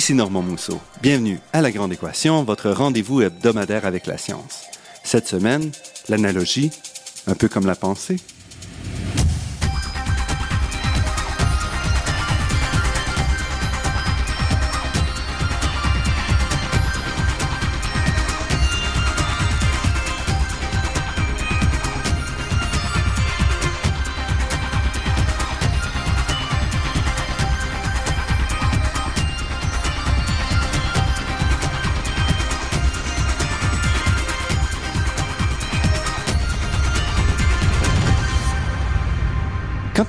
Ici Normand Mousseau. Bienvenue à La Grande Équation, votre rendez-vous hebdomadaire avec la science. Cette semaine, l'analogie, un peu comme la pensée.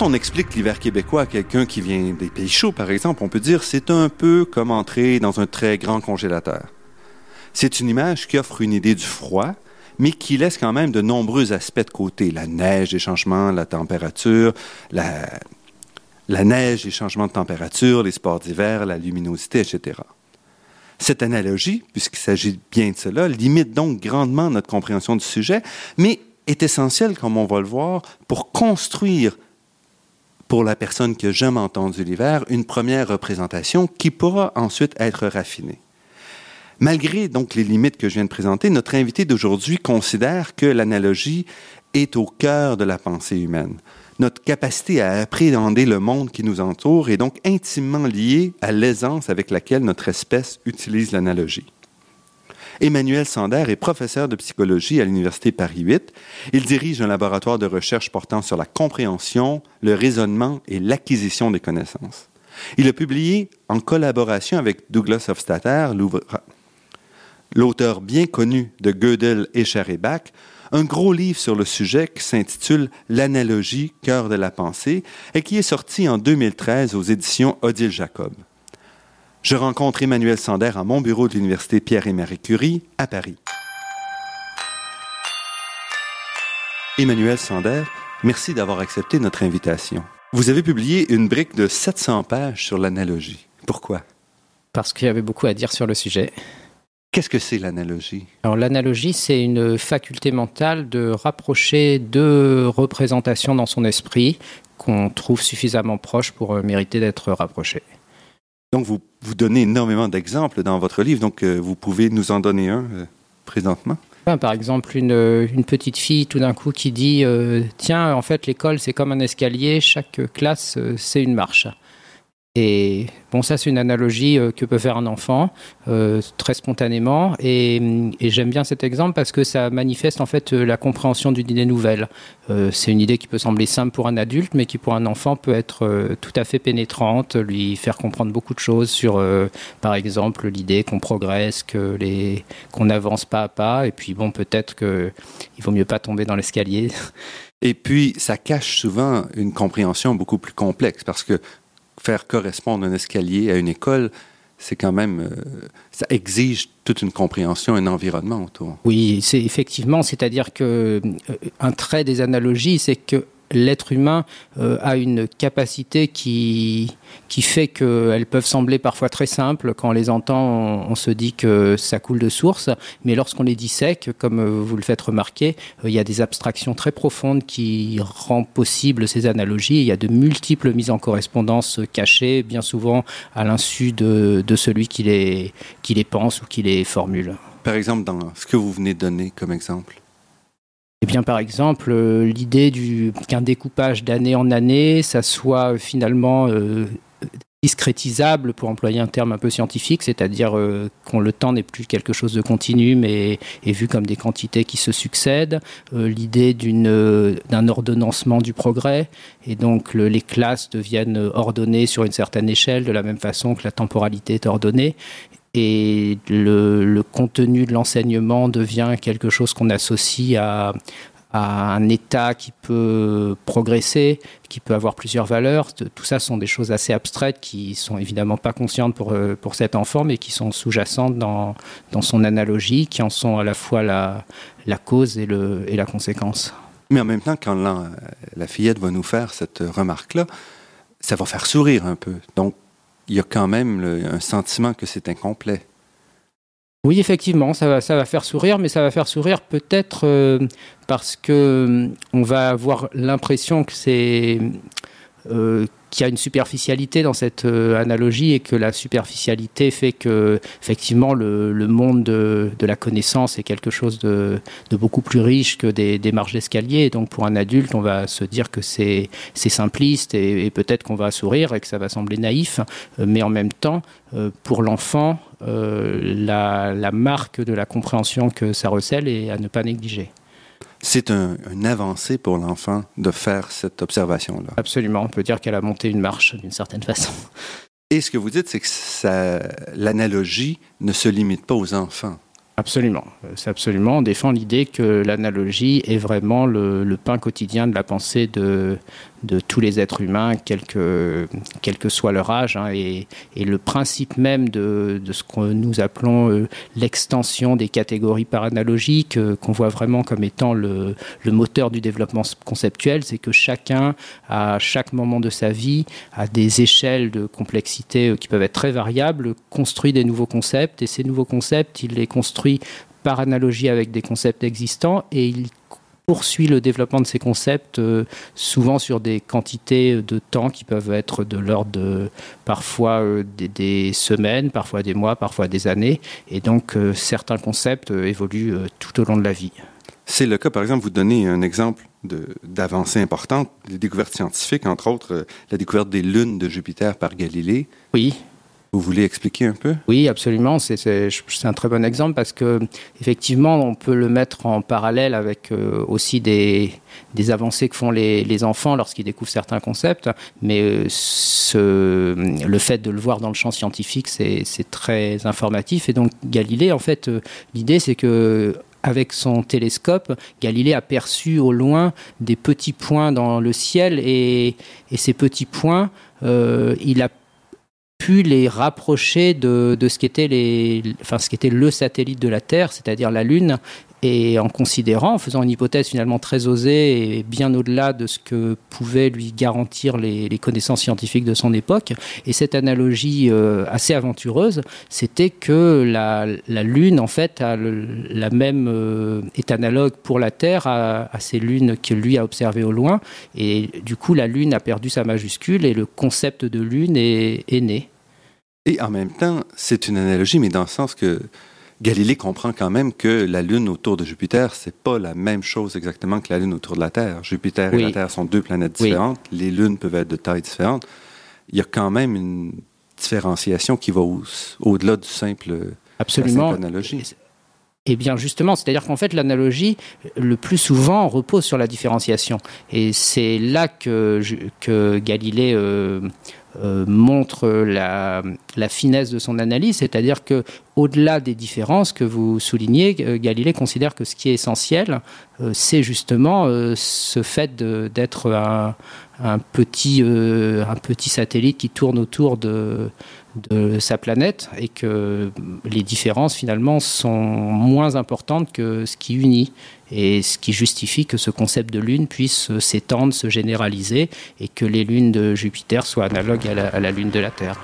On explique l'hiver québécois à quelqu'un qui vient des pays chauds, par exemple, on peut dire c'est un peu comme entrer dans un très grand congélateur. C'est une image qui offre une idée du froid, mais qui laisse quand même de nombreux aspects de côté. La neige, les changements, la température, la, la neige, les changements de température, les sports d'hiver, la luminosité, etc. Cette analogie, puisqu'il s'agit bien de cela, limite donc grandement notre compréhension du sujet, mais est essentielle, comme on va le voir, pour construire pour la personne qui n'a jamais entendu l'hiver, une première représentation qui pourra ensuite être raffinée. Malgré donc les limites que je viens de présenter, notre invité d'aujourd'hui considère que l'analogie est au cœur de la pensée humaine. Notre capacité à appréhender le monde qui nous entoure est donc intimement liée à l'aisance avec laquelle notre espèce utilise l'analogie. Emmanuel Sander est professeur de psychologie à l'Université Paris 8. Il dirige un laboratoire de recherche portant sur la compréhension, le raisonnement et l'acquisition des connaissances. Il a publié, en collaboration avec Douglas Hofstadter, l'auteur bien connu de Gödel et Charébach, un gros livre sur le sujet qui s'intitule L'analogie, cœur de la pensée et qui est sorti en 2013 aux éditions Odile Jacob. Je rencontre Emmanuel Sander à mon bureau de l'Université Pierre et Marie Curie à Paris. Emmanuel Sander, merci d'avoir accepté notre invitation. Vous avez publié une brique de 700 pages sur l'analogie. Pourquoi? Parce qu'il y avait beaucoup à dire sur le sujet. Qu'est-ce que c'est l'analogie? Alors l'analogie, c'est une faculté mentale de rapprocher deux représentations dans son esprit qu'on trouve suffisamment proches pour euh, mériter d'être rapprochées. Donc, vous, vous donnez énormément d'exemples dans votre livre, donc euh, vous pouvez nous en donner un euh, présentement. Par exemple, une, une, petite fille tout d'un coup qui dit euh, Tiens, en fait, l'école, c'est comme un escalier, chaque classe, c'est une marche. Et bon, ça, c'est une analogie euh, que peut faire un enfant euh, très spontanément. Et, j'aime bien cet exemple parce que ça manifeste en fait euh, la compréhension d'une idée nouvelle. c'est une idée qui peut sembler simple pour un adulte, mais qui pour un enfant peut être tout à fait pénétrante, lui faire comprendre beaucoup de choses sur, par exemple, l'idée qu'on progresse, que les, qu'on avance pas à pas. Et puis bon, peut-être qu'il vaut mieux pas tomber dans l'escalier. Et puis, ça cache souvent une compréhension beaucoup plus complexe parce que faire correspondre un escalier à une école, c'est quand même, euh, ça exige toute une compréhension, un environnement autour. Oui, c'est effectivement, c'est-à-dire que euh, un trait des analogies, c'est que l'être humain euh, a une capacité qui, qui fait qu'elles peuvent sembler parfois très simples. Quand on les entend, on, se dit que ça coule de source, mais lorsqu'on les dissèque, comme vous le faites remarquer, euh, il y a des abstractions très profondes qui rendent possible ces analogies. Il y a de multiples mises en correspondance cachées, bien souvent à l'insu de, de, celui qui les, qui les pense ou qui les formule. Par exemple, dans ce que vous venez de donner comme exemple eh bien, par exemple, euh, l'idée qu'un découpage d'année en année, ça soit euh, finalement euh, discrétisable, pour employer un terme un peu scientifique, c'est-à-dire euh, qu'on le temps n'est plus quelque chose de continu, mais est vu comme des quantités qui se succèdent. l'idée d'un ordonnancement du progrès, et donc les classes deviennent ordonnées sur une certaine échelle, de la même façon que la temporalité est ordonnée et le, contenu de l'enseignement devient quelque chose qu'on associe à, un état qui peut progresser, qui peut avoir plusieurs valeurs. Tout ça sont des choses assez abstraites qui sont évidemment pas conscientes pour, euh, pour cet enfant, mais qui sont sous-jacentes dans, dans son analogie, qui en sont à la fois la, cause et, le, et la conséquence. Mais en même temps, quand la, la fillette va nous faire cette remarque-là, ça va faire sourire un peu. Donc, il y a quand même un sentiment que c'est incomplet. Oui, effectivement, ça va, ça va faire sourire, mais ça va faire sourire peut-être euh, parce que euh, on va avoir l'impression que c'est qu'il y a une superficialité dans cette analogie et que la superficialité fait que effectivement le, monde de, la connaissance est quelque chose de, beaucoup plus riche que des, marches d'escalier. Donc pour un adulte, on va se dire que c'est simpliste et, peut-être qu'on va sourire et que ça va sembler naïf, mais en même temps, pour l'enfant, la, la marque de la compréhension que ça recèle est à ne pas négliger. C'est un, avancée pour l'enfant de faire cette observation-là. Absolument, on peut dire qu'elle a monté une marche d'une certaine façon. Et ce que vous dites, c'est que l'analogie ne se limite pas aux enfants. Absolument, c'est absolument. On défend l'idée que l'analogie est vraiment le, pain quotidien de la pensée de, de tous les êtres humains, quel que, soit leur âge. Hein, et, le principe même de, ce que nous appelons euh, l'extension des catégories par analogie, qu'on voit vraiment comme étant le, le moteur du développement conceptuel, c'est que chacun, à chaque moment de sa vie, à des échelles de complexité euh, qui peuvent être très variables, construit des nouveaux concepts. Et ces nouveaux concepts, il les construit par analogie avec des concepts existants et il poursuit le développement de ces concepts euh, souvent sur des quantités de temps qui peuvent être de l'ordre de parfois euh, des, semaines, parfois des mois, parfois des années. Et donc euh, certains concepts évoluent tout au long de la vie. C'est le cas, par exemple, vous donnez un exemple d'avancées importantes, les découvertes scientifiques, entre autres la découverte des lunes de Jupiter par Galilée. Oui. Vous voulez expliquer un peu? Oui, absolument. C'est un très bon exemple parce que effectivement, on peut le mettre en parallèle avec euh, aussi des, des, avancées que font les, les enfants lorsqu'ils découvrent certains concepts. Mais euh, le fait de le voir dans le champ scientifique, c'est très informatif. Et donc Galilée, en fait, euh, l'idée, c'est que avec son télescope, Galilée a perçu au loin des petits points dans le ciel et, ces petits points, il a pu les rapprocher de, de ce qu'était les, enfin, ce qui était le satellite de la Terre, c'est-à-dire la Lune, et en considérant, en faisant une hypothèse finalement très osée et bien au-delà de ce que pouvaient lui garantir les, connaissances scientifiques de son époque. Et cette analogie euh, assez aventureuse, c'était que la, la, Lune, en fait, a la même, euh, est analogue pour la Terre à, à, ces lunes que lui a observées au loin. Et du coup, la Lune a perdu sa majuscule et le concept de Lune est, est né. Et en même temps, c'est une analogie, mais dans le sens que Galilée comprend quand même que la Lune autour de Jupiter, c'est pas la même chose exactement que la Lune autour de la Terre. Jupiter et la Terre sont deux planètes différentes. Les lunes peuvent être de tailles différentes. Il y a quand même une différenciation qui va au-delà du simple, Absolument. analogie. Eh bien justement, c'est-à-dire qu'en fait l'analogie, le plus souvent, repose sur la différenciation. Et c'est là que, que Galilée euh, euh, montre la, finesse de son analyse, c'est-à-dire que au-delà des différences que vous soulignez, euh, Galilée considère que ce qui est essentiel, euh, c'est justement ce fait d'être un petit satellite qui tourne autour de, de sa planète et que les différences finalement sont moins importantes que ce qui unit et ce qui justifie que ce concept de lune puisse s'étendre, se généraliser et que les lunes de Jupiter soient analogues à la, lune de la Terre.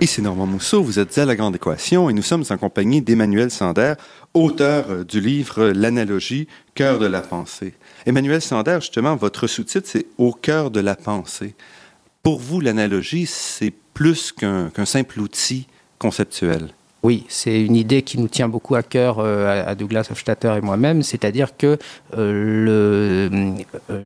Ici Normand Mousseau, vous êtes à La Grande Équation et nous sommes en compagnie d'Emmanuel Sander, auteur du livre L'analogie, cœur de la pensée. Emmanuel Sander, justement, votre sous-titre, c'est Au cœur de la pensée. Pour vous, l'analogie, c'est plus qu'un simple outil conceptuel. Oui, c'est une idée qui nous tient beaucoup à cœur euh, à Douglas Hofstadter et moi-même, c'est-à-dire que euh, le,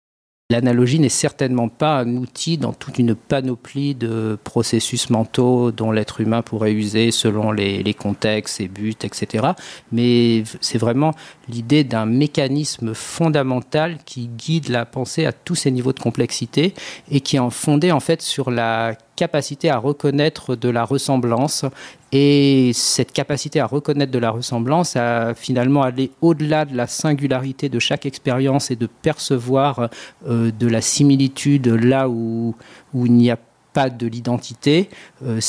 L'analogie n'est certainement pas un outil dans toute une panoplie de processus mentaux dont l'être humain pourrait user selon les, contextes, ses buts, etc. Mais c'est vraiment l'idée d'un mécanisme fondamental qui guide la pensée à tous ces niveaux de complexité et qui est fondé en fait sur la capacité à reconnaître de la ressemblance. Et cette capacité à reconnaître de la ressemblance a finalement allé au-delà de la singularité de chaque expérience et de percevoir euh, de la similitude là où, où il n'y a pas de l'identité, euh,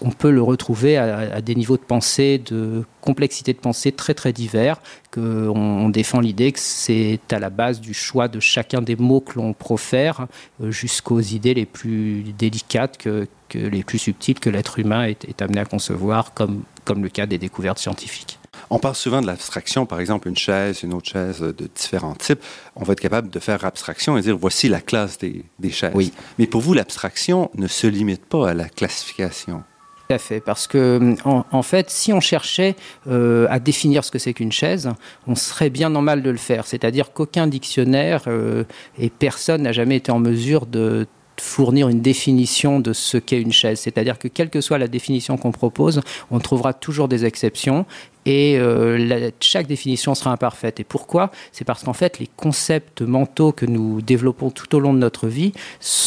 on peut le retrouver à, des niveaux de pensée, de complexité de pensée très très divers, qu'on on défend l'idée que c'est à la base du choix de chacun des mots que l'on profère, euh, jusqu'aux idées les plus délicates, que, les plus subtiles que l'être humain est, amené à concevoir, comme le cas des découvertes scientifiques. On parle souvent de l'abstraction, par exemple, une chaise, une autre chaise de différents types. On va être capable de faire abstraction et dire voici la classe des, chaises. Oui. Mais pour vous, l'abstraction ne se limite pas à la classification. Tout à fait, parce que en, fait, si on cherchait euh, à définir ce que c'est qu'une chaise, on serait bien en mal de le faire. C'est-à-dire qu'aucun dictionnaire euh, et personne n'a jamais été en mesure de fournir une définition de ce qu'est une chaise. C'est-à-dire que quelle que soit la définition qu'on propose, on trouvera toujours des exceptions et euh, chaque définition sera imparfaite. Et pourquoi? C'est parce qu'en fait, les concepts mentaux que nous développons tout au long de notre vie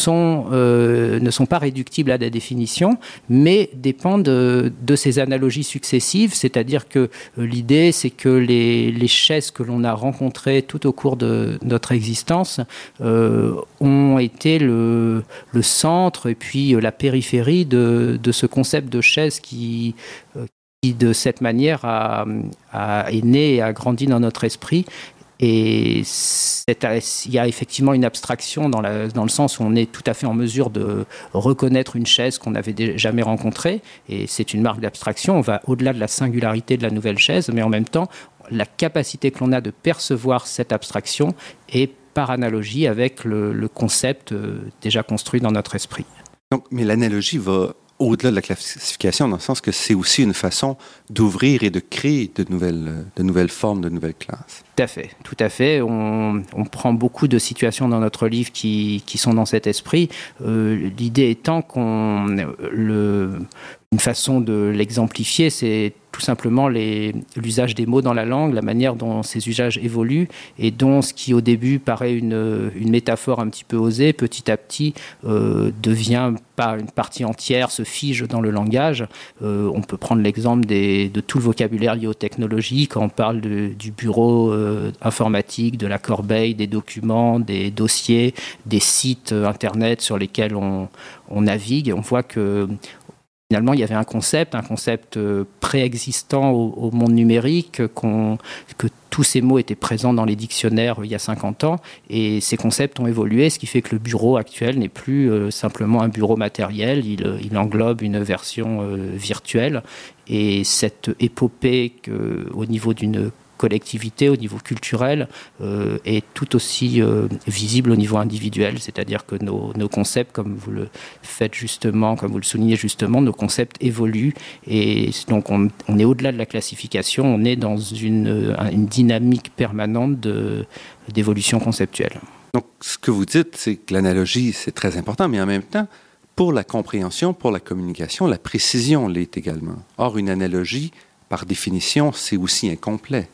euh, ne sont pas réductibles à des définitions, mais dépendent de, ces analogies successives. C'est-à-dire que euh, l'idée, c'est que les, chaises que l'on a rencontrées tout au cours de notre existence ont été le, le, centre et puis la périphérie de, de ce concept de chaise qui de cette manière est né et a grandi dans notre esprit. Et il y a effectivement une abstraction dans, le sens où on est tout à fait en mesure de reconnaître une chaise qu'on n'avait jamais rencontrée. Et c'est une marque d'abstraction. On va au-delà de la singularité de la nouvelle chaise, mais en même temps, la capacité que l'on a de percevoir cette abstraction est par analogie avec le, le concept euh, déjà construit dans notre esprit. Donc, mais l'analogie va au-delà de la classification, dans le sens que c'est aussi une façon d'ouvrir et de créer de nouvelles, de nouvelles formes, de nouvelles classes. Tout à fait, tout à fait. On, prend beaucoup de situations dans notre livre qui, qui sont dans cet esprit. Euh, l'idée étant qu'on le, une façon de l'exemplifier, c'est tout simplement l'usage des mots dans la langue, la manière dont ces usages évoluent et dont ce qui au début paraît une, métaphore un petit peu osée, petit à petit euh, devient pas une partie entière, se fige dans le langage. Euh, on peut prendre l'exemple de tout le vocabulaire lié aux technologies, quand on parle du bureau euh, informatique, de la corbeille, des documents, des dossiers, des sites internet sur lesquels on, on navigue. On voit que finalement, il y avait un concept, un concept euh, préexistant au, monde numérique, que tous ces mots étaient présents dans les dictionnaires il y a 50 ans, et ces concepts ont évolué, ce qui fait que le bureau actuel n'est plus euh, simplement un bureau matériel, il, il englobe une version euh, virtuelle, et cette épopée au niveau d'une collectivité, au niveau culturel, euh, est tout aussi euh, visible au niveau individuel. C'est-à-dire que nos, concepts, comme vous le faites justement, comme vous le soulignez justement, nos concepts évoluent. Et donc, on, est au-delà de la classification, on est dans une, une dynamique permanente d'évolution conceptuelle. Donc, ce que vous dites, c'est que l'analogie, c'est très important, mais en même temps, pour la compréhension, pour la communication, la précision l'est également. Or, une analogie, par définition, c'est aussi incomplet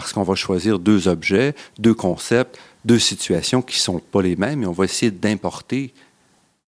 parce qu'on va choisir deux objets, deux concepts, deux situations qui ne sont pas les mêmes et on va essayer d'importer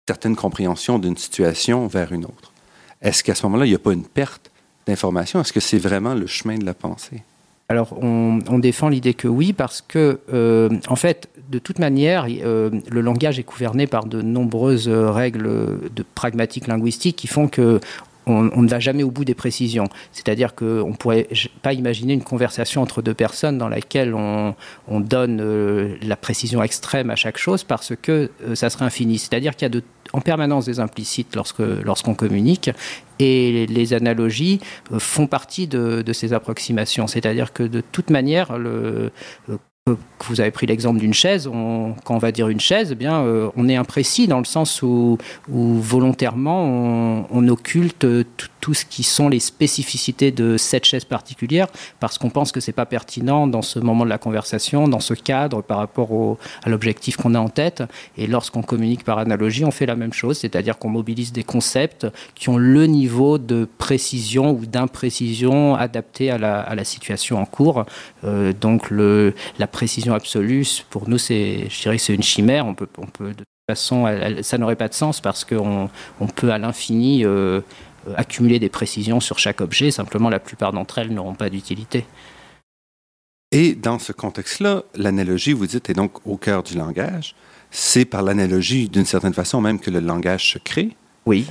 certaines compréhensions d'une situation vers une autre. Est-ce qu'à ce, moment-là, il n'y a pas une perte d'information? Est-ce que c'est vraiment le chemin de la pensée? Alors, on, défend l'idée que oui, parce que, euh, en fait, de toute manière, euh, le langage est gouverné par de nombreuses règles de pragmatique linguistique qui font que on, ne va jamais au bout des précisions. C'est-à-dire qu'on ne pourrait pas imaginer une conversation entre deux personnes dans laquelle on, donne euh, la précision extrême à chaque chose parce que euh, ça serait infini. C'est-à-dire qu'il y a en permanence des implicites lorsque, lorsqu'on communique et les, analogies euh, font partie de, de ces approximations. C'est-à-dire que de toute manière, le, vous avez pris l'exemple d'une chaise, quand on va dire une chaise, eh bien, euh, on est imprécis dans le sens où, volontairement on, occulte tout, ce qui sont les spécificités de cette chaise particulière parce qu'on pense que c'est pas pertinent dans ce moment de la conversation, dans ce cadre par rapport à l'objectif qu'on a en tête. Et lorsqu'on communique par analogie, on fait la même chose, c'est-à-dire qu'on mobilise des concepts qui ont le niveau de précision ou d'imprécision adapté à la, situation en cours. Euh, donc la précision absolue, pour nous, c'est, je dirais c'est une chimère. On peut, on peut, de toute façon, ça n'aurait pas de sens parce qu'on on peut à l'infini euh, accumuler des précisions sur chaque objet. Simplement, la plupart d'entre elles n'auront pas d'utilité. Et dans ce contexte-là, l'analogie, vous dites, est donc au cœur du langage. C'est par l'analogie, d'une certaine façon, même que le langage se crée. Oui.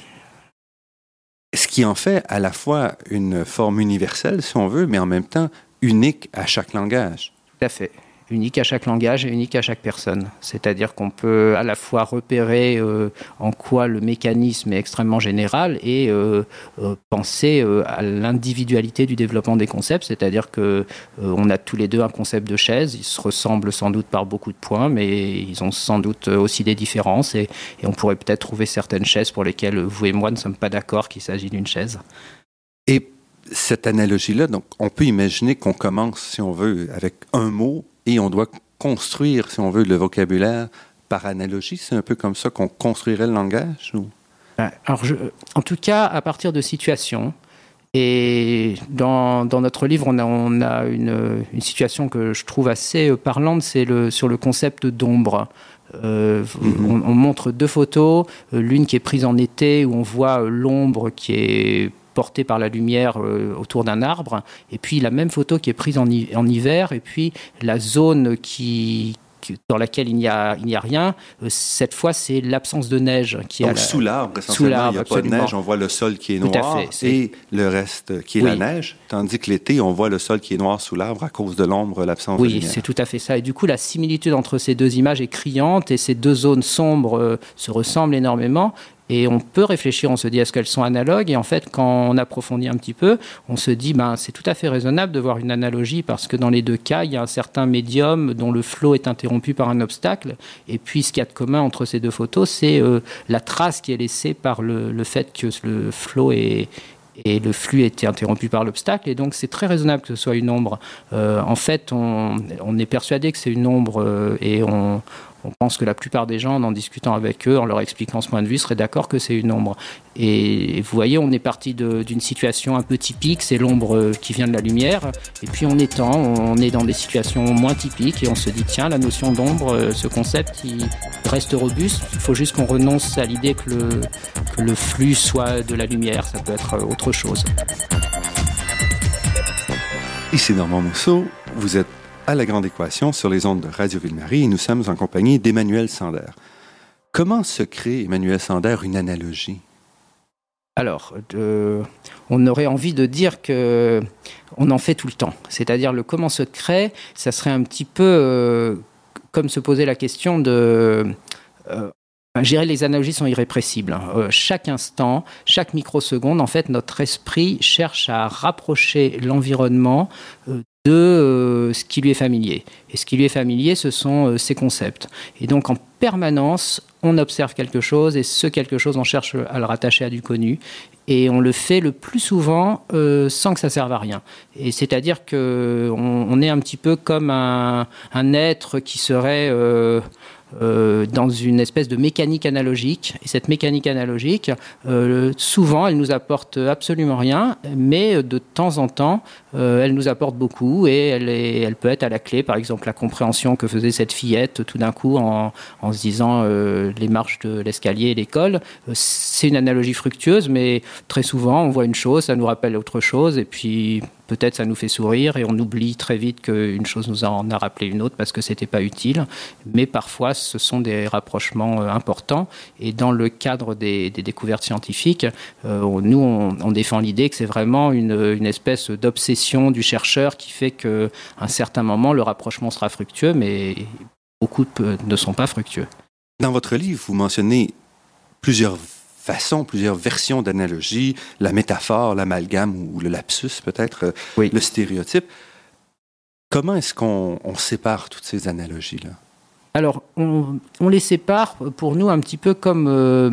Ce qui en fait à la fois une forme universelle, si on veut, mais en même temps unique à chaque langage. Tout à fait unique à chaque langage et unique à chaque personne. C'est-à-dire qu'on peut à la fois repérer euh, en quoi le mécanisme est extrêmement général et euh, euh, penser à l'individualité du développement des concepts. C'est-à-dire que on a tous les deux un concept de chaise. Ils se ressemblent sans doute par beaucoup de points, mais ils ont sans doute aussi des différences et, et on pourrait peut-être trouver certaines chaises pour lesquelles vous et moi ne sommes pas d'accord qu'il s'agit d'une chaise. Et cette analogie-là, donc, on peut imaginer qu'on commence, si on veut, avec un mot et on doit construire, si on veut, le vocabulaire par analogie. C'est un peu comme ça qu'on construirait le langage ou? Ben, alors, en tout cas, à partir de situations. Et dans, dans notre livre, on a, on a une, une, situation que je trouve assez parlante, c'est le, sur le concept d'ombre. Euh, mm-hmm. on, on, montre deux photos, l'une qui est prise en été où on voit l'ombre qui est porté par la lumière euh, autour d'un arbre, et puis la même photo qui est prise en, en hiver, et puis la zone qui, dans laquelle il n'y a, il n'y a rien. Euh, cette fois, c'est l'absence de neige qui est sous l'arbre. Sous l'arbre, il n'y a pas de neige. On voit le sol qui est noir et le reste qui est la neige. Tandis que l'été, on voit le sol qui est noir sous l'arbre à cause de l'ombre, l'absence de lumière. Oui, c'est tout à fait ça. Et du coup, la similitude entre ces deux images est criante et ces deux zones sombres euh, se ressemblent énormément. Et on peut réfléchir, on se dit est-ce qu'elles sont analogues? Et en fait, quand on approfondit un petit peu, on se dit ben, c'est tout à fait raisonnable de voir une analogie parce que dans les deux cas, il y a un certain médium dont le flot est interrompu par un obstacle. Et puis, ce qu'il y a de commun entre ces deux photos, c'est euh, la trace qui est laissée par le, fait que le flot est, et le flux était interrompu par l'obstacle. Et donc, c'est très raisonnable que ce soit une ombre. Euh, en fait, on, on, est persuadé que c'est une ombre euh, et on, on pense que la plupart des gens, en discutant avec eux, en leur expliquant ce point de vue, seraient d'accord que c'est une ombre. Et vous voyez, on est parti d'une situation un peu typique, c'est l'ombre qui vient de la lumière. Et puis on étend, on est dans des situations moins typiques et on se dit, tiens, la notion d'ombre, ce concept, il reste robuste. Il faut juste qu'on renonce à l'idée que le, que le flux soit de la lumière. Ça peut être autre chose. Ici Normand Mousseau, vous êtes à la Grande Équation sur les ondes de Radio Ville-Marie et nous sommes en compagnie d'Emmanuel Sander. Comment se crée, Emmanuel Sander, une analogie? Alors, on aurait envie de dire que on en fait tout le temps. C'est-à-dire le comment se crée, ça serait un petit peu euh, comme se poser la question de euh, Gérer les analogies sont irrépressibles. Euh, chaque instant, chaque microseconde, en fait, notre esprit cherche à rapprocher l'environnement euh, de euh, ce qui lui est familier. Et ce qui lui est familier, ce sont euh, ces concepts. Et donc en permanence, on observe quelque chose et ce quelque chose, on cherche à le rattacher à du connu. Et on le fait le plus souvent euh, sans que ça serve à rien. Et c'est-à-dire qu'on on est un petit peu comme un être qui serait... Euh, dans une espèce de mécanique analogique. Et cette mécanique analogique, euh, souvent, elle nous apporte absolument rien, mais de temps en temps, euh, elle nous apporte beaucoup et elle, peut être à la clé, par exemple, la compréhension que faisait cette fillette tout d'un coup en, en, se disant les marches de l'escalier et l'école. C'est une analogie fructueuse, mais très souvent, on voit une chose, ça nous rappelle autre chose, et puis peut-être ça nous fait sourire et on oublie très vite qu'une chose nous en a rappelé une autre parce que c'était pas utile. Mais parfois, ce sont des rapprochements euh, importants. Et dans le cadre des, découvertes scientifiques, euh, nous, on, on défend l'idée que c'est vraiment une, une espèce d'obsession du chercheur qui fait qu'à un certain moment, le rapprochement sera fructueux, mais beaucoup ne sont pas fructueux. Dans votre livre, vous mentionnez plusieurs façons, plusieurs versions d'analogie, la métaphore, l'amalgame ou le lapsus peut-être, euh, oui. le stéréotype. Comment est-ce qu'on on sépare toutes ces analogies-là? Alors, on, on, les sépare pour nous un petit peu comme... Euh,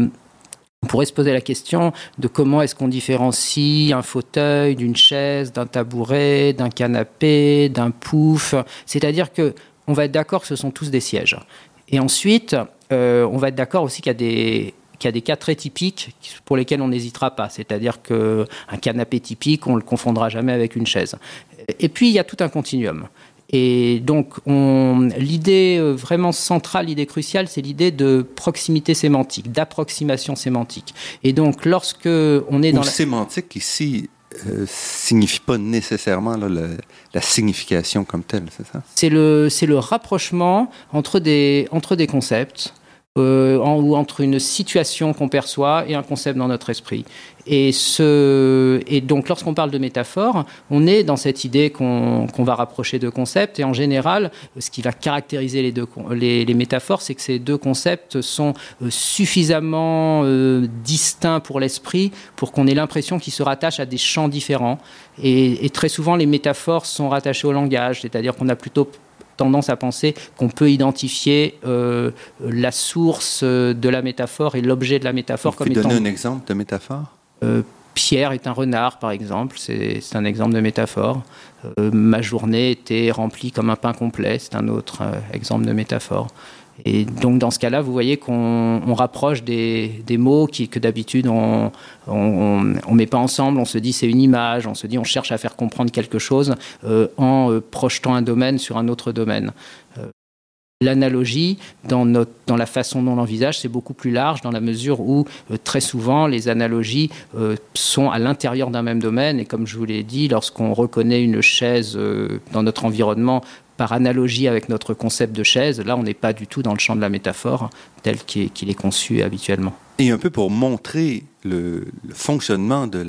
on pourrait se poser la question de comment est-ce qu'on différencie un fauteuil d'une chaise, d'un tabouret, d'un canapé, d'un pouf. C'est-à-dire que on va être d'accord que ce sont tous des sièges. Et ensuite, euh, on va être d'accord aussi qu'il y a des qu'il y a des cas très typiques pour lesquels on n'hésitera pas. C'est-à-dire qu'un canapé typique, on ne le confondra jamais avec une chaise. Et puis, il y a tout un continuum. Et donc, l'idée vraiment centrale, l'idée cruciale, c'est l'idée de proximité sémantique, d'approximation sémantique. Et donc, lorsque on est Ou dans la sémantique ici euh, signifie pas nécessairement là, la signification comme telle, c'est ça? C'est le, le rapprochement entre des, entre des concepts euh, ou entre une situation qu'on perçoit et un concept dans notre esprit. Et, donc, lorsqu'on parle de métaphore, on est dans cette idée qu'on va rapprocher deux concepts. Et en général, ce qui va caractériser les, deux, les, métaphores, c'est que ces deux concepts sont euh, suffisamment euh, distincts pour l'esprit pour qu'on ait l'impression qu'ils se rattachent à des champs différents. Et très souvent, les métaphores sont rattachées au langage, c'est-à-dire qu'on a plutôt tendance à penser qu'on peut identifier euh, la source de la métaphore et l'objet de la métaphore Vous comme étant. donner un exemple de métaphore? Euh, Pierre est un renard, par exemple, c'est un exemple de métaphore. Euh, ma journée était remplie comme un pain complet, c'est un autre exemple de métaphore. Et donc dans ce cas-là, vous voyez qu'on rapproche des, mots que d'habitude on ne met pas ensemble, on se dit c'est une image, on se dit on cherche à faire comprendre quelque chose euh, en euh, projetant un domaine sur un autre domaine. Euh, l'analogie, dans, dans la façon dont on l'envisage, c'est beaucoup plus large dans la mesure où très souvent les analogies sont à l'intérieur d'un même domaine. Et comme je vous l'ai dit, lorsqu'on reconnaît une chaise dans notre environnement par analogie avec notre concept de chaise, là on n'est pas du tout dans le champ de la métaphore tel qu'il est, conçu habituellement. Et un peu pour montrer le, fonctionnement de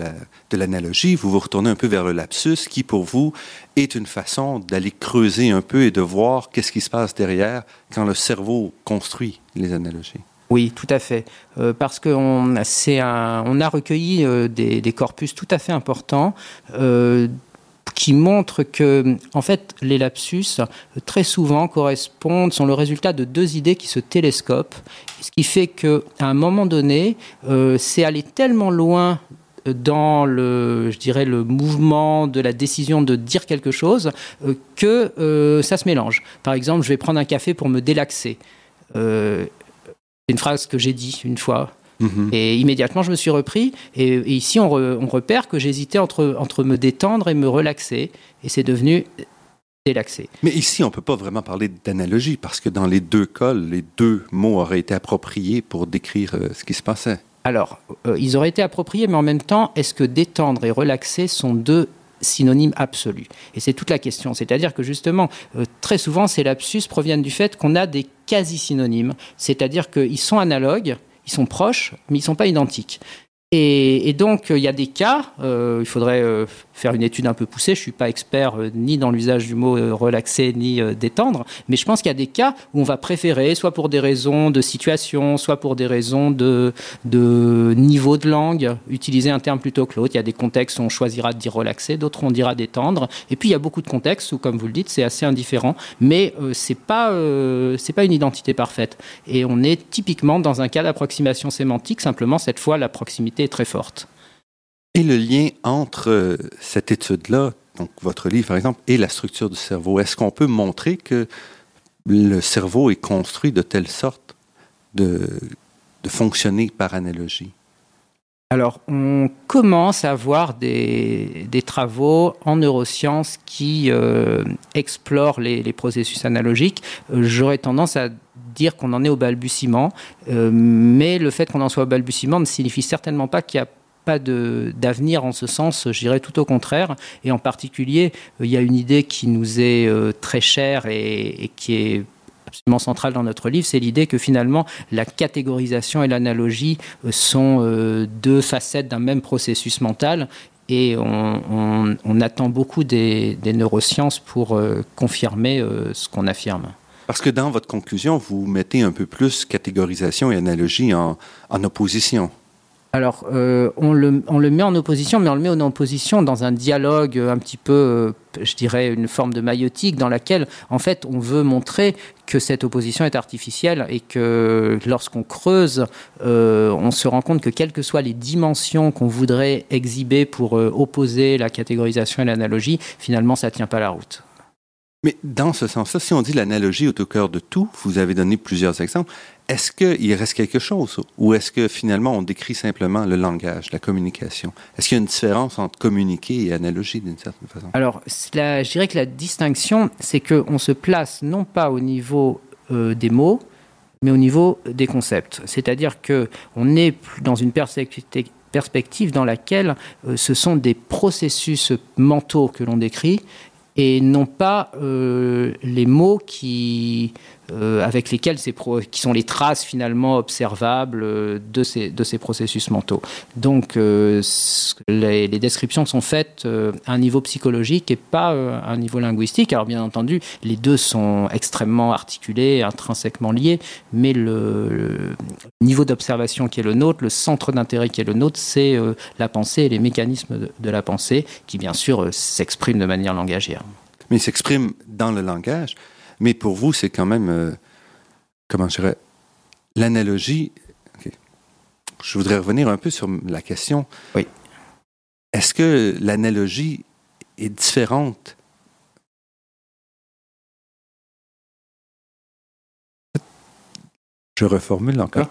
l'analogie, vous vous retournez un peu vers le lapsus qui pour vous est une façon d'aller creuser un peu et de voir qu'est-ce qui se passe derrière quand le cerveau construit les analogies. Oui, tout à fait. Euh, parce qu'on on a recueilli euh, des, corpus tout à fait importants euh, qui montre que, en fait, les lapsus, très souvent, correspondent, sont le résultat de deux idées qui se télescopent, ce qui fait qu'à un moment donné, euh, c'est aller tellement loin dans le, je dirais, le mouvement de la décision de dire quelque chose euh, que euh, ça se mélange. Par exemple, je vais prendre un café pour me délaxer. c'est une phrase que j'ai dit une fois Mhm. Et immédiatement, je me suis repris. Et, ici, on, repère que j'hésitais entre, entre me détendre et me relaxer. Et c'est devenu délaxé. Mais ici, on ne peut pas vraiment parler d'analogie parce que dans les deux cas, les deux mots auraient été appropriés pour décrire euh, ce qui se passait. Alors, euh, ils auraient été appropriés, mais en même temps, est-ce que détendre et relaxer sont deux synonymes absolus? Et c'est toute la question. C'est-à-dire que justement, euh, très souvent, ces lapsus proviennent du fait qu'on a des quasi-synonymes, c'est-à-dire qu'ils sont analogues, ils sont proches, mais ils ne sont pas identiques. Et, donc, il y a des cas, euh, il faudrait euh, faire une étude un peu poussée. Je ne suis pas expert euh, ni dans l'usage du mot relaxer ni détendre, mais je pense qu'il y a des cas où on va préférer, soit pour des raisons de situation, soit pour des raisons de, niveau de langue, utiliser un terme plutôt que l'autre. Il y a des contextes où on choisira de dire relaxer, d'autres on dira détendre. Et puis, il y a beaucoup de contextes où, comme vous le dites, c'est assez indifférent, mais ce n'est c'est pas une identité parfaite. Et on est typiquement dans un cas d'approximation sémantique, simplement cette fois la proximité très forte. Et le lien entre euh, cette étude-là, donc votre livre par exemple, et la structure du cerveau, est-ce qu'on peut montrer que le cerveau est construit de telle sorte de, de fonctionner par analogie? Alors, on commence à avoir des, des travaux en neurosciences qui euh, explorent les, les, processus analogiques. Euh, j'aurais tendance à dire qu'on en est au balbutiement, euh, mais le fait qu'on en soit au balbutiement ne signifie certainement pas qu'il n'y a pas d'avenir en ce sens, je dirais tout au contraire. Et en particulier, euh, il y a une idée qui nous est euh, très chère et, qui est absolument centrale dans notre livre, c'est l'idée que finalement la catégorisation et l'analogie sont deux facettes d'un même processus mental et on, attend beaucoup des, neurosciences pour confirmer ce qu'on affirme. Parce que dans votre conclusion, vous mettez un peu plus catégorisation et analogie en, opposition. Alors, euh, on, le, met en opposition, mais on le met en opposition dans un dialogue un petit peu, euh, je dirais, une forme de maïotique, dans laquelle, en fait, on veut montrer que cette opposition est artificielle et que lorsqu'on creuse, euh, on se rend compte que quelles que soient les dimensions qu'on voudrait exhiber pour opposer la catégorisation et l'analogie, finalement, ça ne tient pas la route. Mais dans ce sens-là, si on dit l'analogie est au cœur de tout, vous avez donné plusieurs exemples, est-ce qu'il reste quelque chose ou est-ce que finalement on décrit simplement le langage, la communication? Est-ce qu'il y a une différence entre communiquer et analogie d'une certaine façon? Alors, je dirais que la distinction, c'est qu'on se place non pas au niveau euh, des mots, mais au niveau des concepts. C'est-à-dire qu'on est dans une perspective dans laquelle euh, ce sont des processus mentaux que l'on décrit et non pas euh, les mots qui, avec lesquels ces qui sont les traces finalement observables de ces, de ces processus mentaux. Donc les, les, descriptions sont faites à un niveau psychologique et pas à un niveau linguistique. Alors bien entendu, les deux sont extrêmement articulés, intrinsèquement liés, mais le, niveau d'observation qui est le nôtre, le centre d'intérêt qui est le nôtre, c'est la pensée et les mécanismes de, la pensée qui bien sûr s'expriment de manière langagière. Mais il s'exprime dans le langage, mais pour vous, c'est quand même, comment je dirais, l'analogie. Je voudrais revenir un peu sur la question. Oui. Est-ce que l'analogie est différente? Je reformule encore.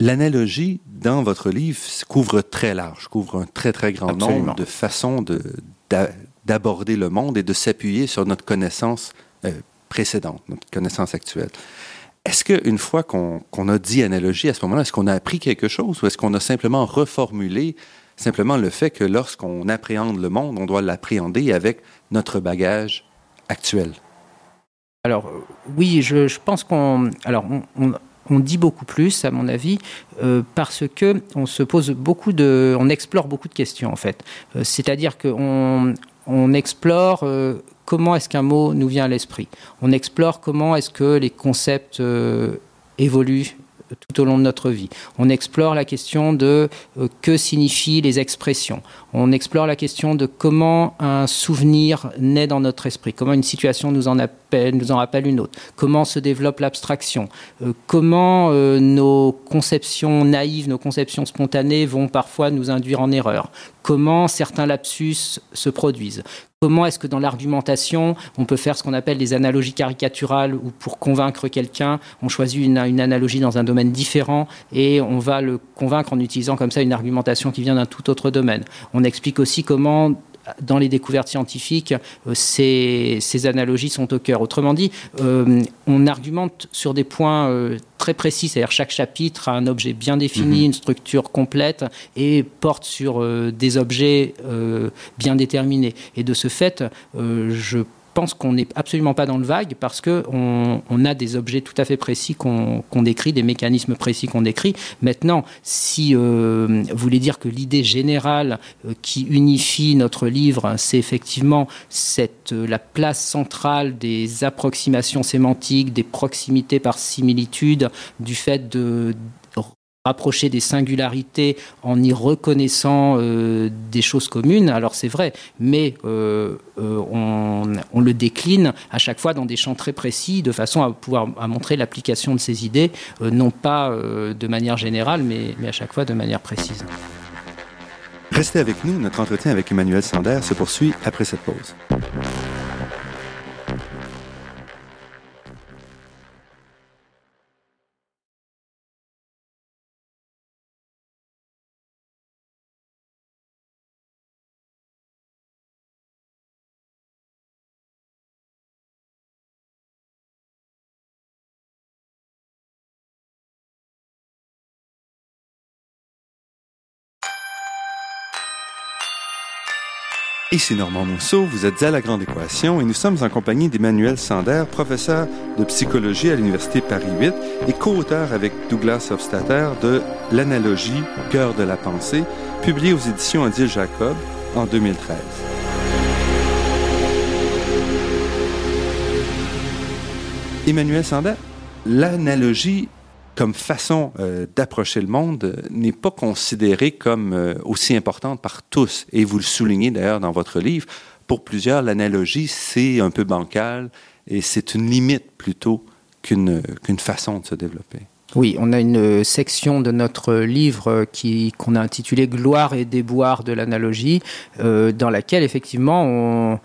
L'analogie dans votre livre couvre très large, couvre un très très grand nombre de façons d'aborder le monde et de s'appuyer sur notre connaissance euh, précédente, notre connaissance actuelle. Est-ce qu'une fois qu'on a dit analogie à ce moment-là, est-ce qu'on a appris quelque chose ou est-ce qu'on a simplement reformulé simplement le fait que lorsqu'on appréhende le monde, on doit l'appréhender avec notre bagage actuel? Alors oui, je, pense qu'on alors on, dit beaucoup plus, à mon avis, euh, parce que on se pose beaucoup de, on explore beaucoup de questions en fait. Euh, c'est-à-dire qu'on on explore euh, comment est-ce qu'un mot nous vient à l'esprit. On explore comment est-ce que les concepts évoluent tout au long de notre vie. On explore la question de euh, que signifient les expressions. On explore la question de comment un souvenir naît dans notre esprit, comment une situation nous en, rappelle une autre, comment se développe l'abstraction, euh, comment euh, nos conceptions naïves, nos conceptions spontanées vont parfois nous induire en erreur, comment certains lapsus se produisent, Comment est-ce que dans l'argumentation, on peut faire ce qu'on appelle des analogies caricaturales, où pour convaincre quelqu'un, on choisit une, analogie dans un domaine différent et on va le convaincre en utilisant comme ça une argumentation qui vient d'un tout autre domaine. On explique aussi comment dans les découvertes scientifiques, euh, ces, analogies sont au cœur. Autrement dit, euh, on argumente sur des points euh, très précis, c'est-à-dire chaque chapitre a un objet bien défini, mhm. une structure complète et porte sur des objets bien déterminés. Et de ce fait, je pense qu'on n'est absolument pas dans le vague parce qu'on on a des objets tout à fait précis qu'on décrit, des mécanismes précis qu'on décrit. Maintenant, si euh, vous voulez dire que l'idée générale euh, qui unifie notre livre, c'est effectivement cette, euh, la place centrale des approximations sémantiques, des proximités par similitude, du fait de rapprocher des singularités en y reconnaissant euh, des choses communes, alors c'est vrai, mais euh, euh, on, le décline à chaque fois dans des champs très précis, de façon à pouvoir montrer l'application de ces idées, non pas de manière générale, mais, mais à chaque fois de manière précise. Restez avec nous, notre entretien avec Emmanuel Sander se poursuit après cette pause. Ici Normand Mousseau, vous êtes à La Grande Équation et nous sommes en compagnie d'Emmanuel Sander, professeur de psychologie à l'Université Paris 8 et co-auteur avec Douglas Hofstadter de L'analogie, cœur de la pensée, publié aux éditions Odile Jacob en 2013. Emmanuel Sander, l'analogie comme façon euh, d'approcher le monde euh, n'est pas considérée comme euh, aussi importante par tous. Et vous le soulignez d'ailleurs dans votre livre. Pour plusieurs, l'analogie, c'est un peu bancal et c'est une limite plutôt qu'une qu'une façon de se développer. Oui, on a une section de notre livre qui qu'on a intitulé Gloire et déboire de l'analogie, dans laquelle effectivement on,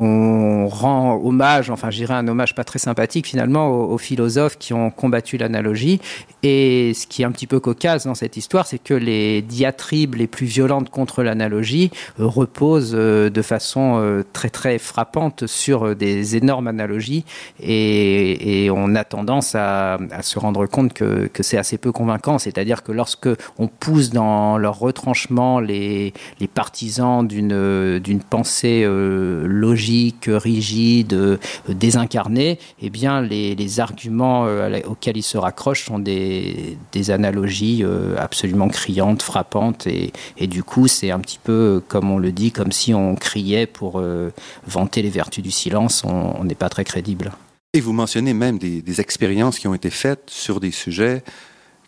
on rend hommage, enfin j'irai un hommage pas très sympathique finalement aux, philosophes qui ont combattu l'analogie. Et ce qui est un petit peu cocasse dans cette histoire, c'est que les diatribes les plus violentes contre l'analogie euh, reposent euh, de façon euh, très très frappante sur des énormes analogies. Et, on a tendance à, se rendre compte que, c'est assez peu convaincant. C'est-à-dire que lorsque on pousse dans leur retranchement les, les partisans d'une pensée logique, rigide, désincarné, eh bien, les, arguments auxquels il se raccroche sont des, analogies absolument criantes, frappantes, et, du coup, c'est un petit peu, comme on le dit, comme si on criait pour vanter les vertus du silence, on n'est pas très crédible. Et vous mentionnez même des, expériences qui ont été faites sur des sujets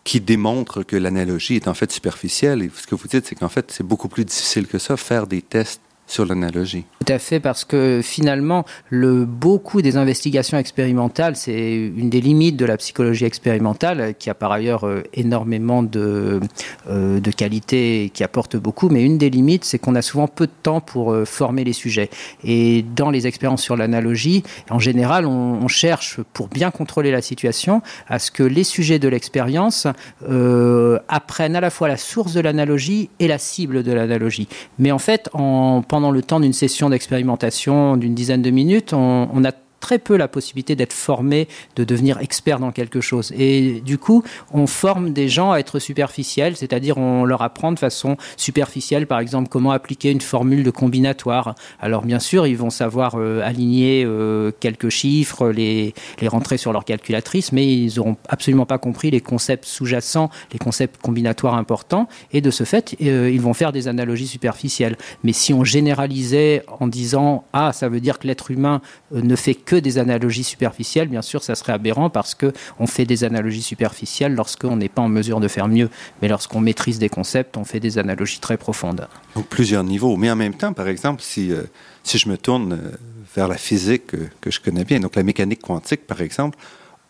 qui démontrent que l'analogie est en fait superficielle. Et ce que vous dites, c'est qu'en fait, c'est beaucoup plus difficile que ça, faire des tests sur l'analogie. Tout à fait, parce que finalement, le, beaucoup des investigations expérimentales, c'est une des limites de la psychologie expérimentale, qui a par ailleurs euh, énormément de, euh, de qualités et qui apporte beaucoup, mais une des limites, c'est qu'on a souvent peu de temps pour euh, former les sujets. Et dans les expériences sur l'analogie, en général, on, cherche, pour bien contrôler la situation, à ce que les sujets de l'expérience apprennent à la fois la source de l'analogie et la cible de l'analogie. Mais en fait, en, pendant le temps d'une session d'expérimentation d'une dizaine de minutes, on a très peu la possibilité d'être formé, de devenir expert dans quelque chose. Et du coup, on forme des gens à être superficiels, c'est-à-dire on leur apprend de façon superficielle, par exemple, comment appliquer une formule de combinatoire. Alors bien sûr, ils vont savoir euh, aligner euh, quelques chiffres, les, les rentrer sur leur calculatrice, mais ils n'auront absolument pas compris les concepts sous-jacents, les concepts combinatoires importants, et de ce fait, euh, ils vont faire des analogies superficielles. Mais si on généralisait en disant, ah, ça veut dire que l'être humain ne fait que des analogies superficielles, bien sûr, ça serait aberrant parce qu'on fait des analogies superficielles lorsqu'on n'est pas en mesure de faire mieux. Mais lorsqu'on maîtrise des concepts, on fait des analogies très profondes. Donc plusieurs niveaux. Mais en même temps, par exemple, si, euh, si je me tourne euh, vers la physique euh, que je connais bien, donc la mécanique quantique, par exemple,